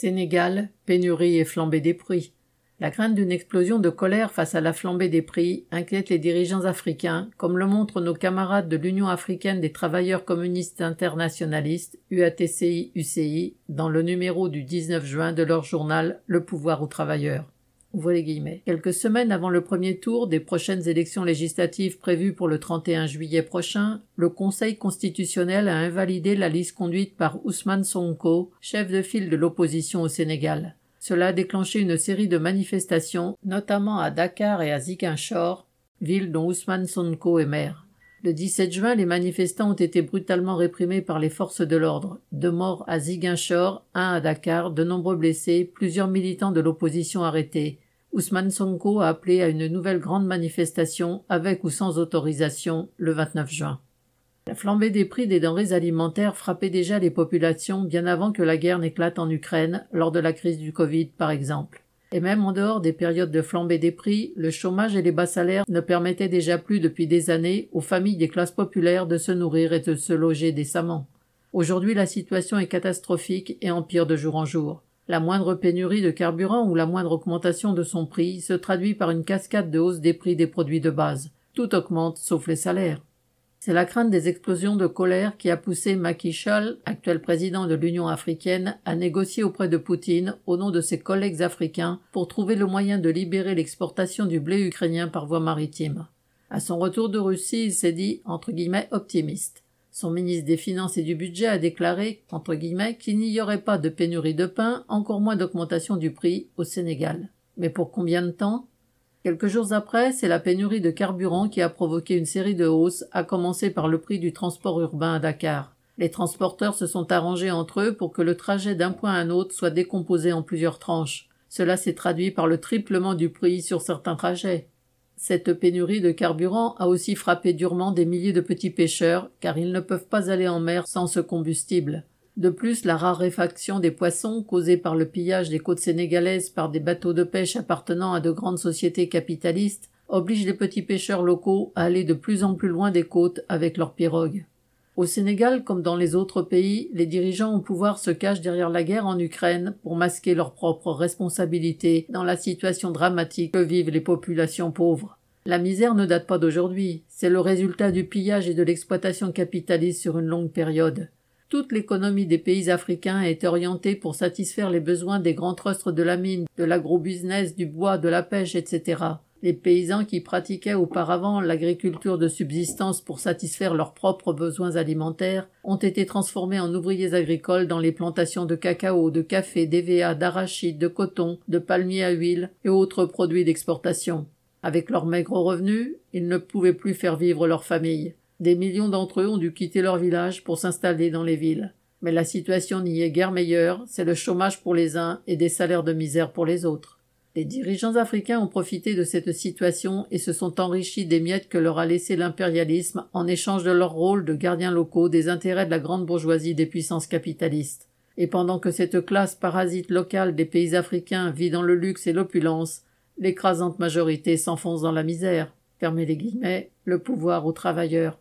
Sénégal, pénurie et flambée des prix. La crainte d'une explosion de colère face à la flambée des prix inquiète les dirigeants africains, comme le montrent nos camarades de l'Union africaine des travailleurs communistes internationalistes, UATCI-UCI, dans le numéro du 19 juin de leur journal Le pouvoir aux travailleurs. Quelques semaines avant le premier tour des prochaines élections législatives prévues pour le 31 juillet prochain, le Conseil constitutionnel a invalidé la liste conduite par Ousmane Sonko, chef de file de l'opposition au Sénégal. Cela a déclenché une série de manifestations, notamment à Dakar et à Ziguinchor, ville dont Ousmane Sonko est maire. Le 17 juin, les manifestants ont été brutalement réprimés par les forces de l'ordre. Deux morts à Ziguinchor, un à Dakar, de nombreux blessés, plusieurs militants de l'opposition arrêtés. Ousmane Sonko a appelé à une nouvelle grande manifestation, avec ou sans autorisation, le 29 juin. La flambée des prix des denrées alimentaires frappait déjà les populations bien avant que la guerre n'éclate en Ukraine, lors de la crise du Covid par exemple. Et même en dehors des périodes de flambée des prix, le chômage et les bas salaires ne permettaient déjà plus depuis des années aux familles des classes populaires de se nourrir et de se loger décemment. Aujourd'hui la situation est catastrophique et empire de jour en jour. La moindre pénurie de carburant ou la moindre augmentation de son prix se traduit par une cascade de hausse des prix des produits de base. Tout augmente sauf les salaires. C'est la crainte des explosions de colère qui a poussé Macky Sall, actuel président de l'Union africaine, à négocier auprès de Poutine, au nom de ses collègues africains, pour trouver le moyen de libérer l'exportation du blé ukrainien par voie maritime. À son retour de Russie, il s'est dit, entre guillemets, optimiste. Son ministre des Finances et du Budget a déclaré, entre guillemets, qu'il n'y aurait pas de pénurie de pain, encore moins d'augmentation du prix au Sénégal. Mais pour combien de temps? Quelques jours après, c'est la pénurie de carburant qui a provoqué une série de hausses, à commencer par le prix du transport urbain à Dakar. Les transporteurs se sont arrangés entre eux pour que le trajet d'un point à un autre soit décomposé en plusieurs tranches. Cela s'est traduit par le triplement du prix sur certains trajets. Cette pénurie de carburant a aussi frappé durement des milliers de petits pêcheurs, car ils ne peuvent pas aller en mer sans ce combustible. De plus, la raréfaction des poissons causée par le pillage des côtes sénégalaises par des bateaux de pêche appartenant à de grandes sociétés capitalistes oblige les petits pêcheurs locaux à aller de plus en plus loin des côtes avec leurs pirogues. Au Sénégal, comme dans les autres pays, les dirigeants au pouvoir se cachent derrière la guerre en Ukraine pour masquer leurs propres responsabilités dans la situation dramatique que vivent les populations pauvres. La misère ne date pas d'aujourd'hui, c'est le résultat du pillage et de l'exploitation capitaliste sur une longue période. Toute l'économie des pays africains est orientée pour satisfaire les besoins des grands trustes de la mine, de l'agro-business, du bois, de la pêche, etc. Les paysans qui pratiquaient auparavant l'agriculture de subsistance pour satisfaire leurs propres besoins alimentaires ont été transformés en ouvriers agricoles dans les plantations de cacao, de café, d'EVA, d'arachide, de coton, de palmiers à huile et autres produits d'exportation. Avec leurs maigres revenus, ils ne pouvaient plus faire vivre leurs familles. Des millions d'entre eux ont dû quitter leur village pour s'installer dans les villes. Mais la situation n'y est guère meilleure, c'est le chômage pour les uns et des salaires de misère pour les autres. Les dirigeants africains ont profité de cette situation et se sont enrichis des miettes que leur a laissé l'impérialisme en échange de leur rôle de gardiens locaux des intérêts de la grande bourgeoisie des puissances capitalistes. Et pendant que cette classe parasite locale des pays africains vit dans le luxe et l'opulence, l'écrasante majorité s'enfonce dans la misère. Fermez les guillemets, le pouvoir aux travailleurs.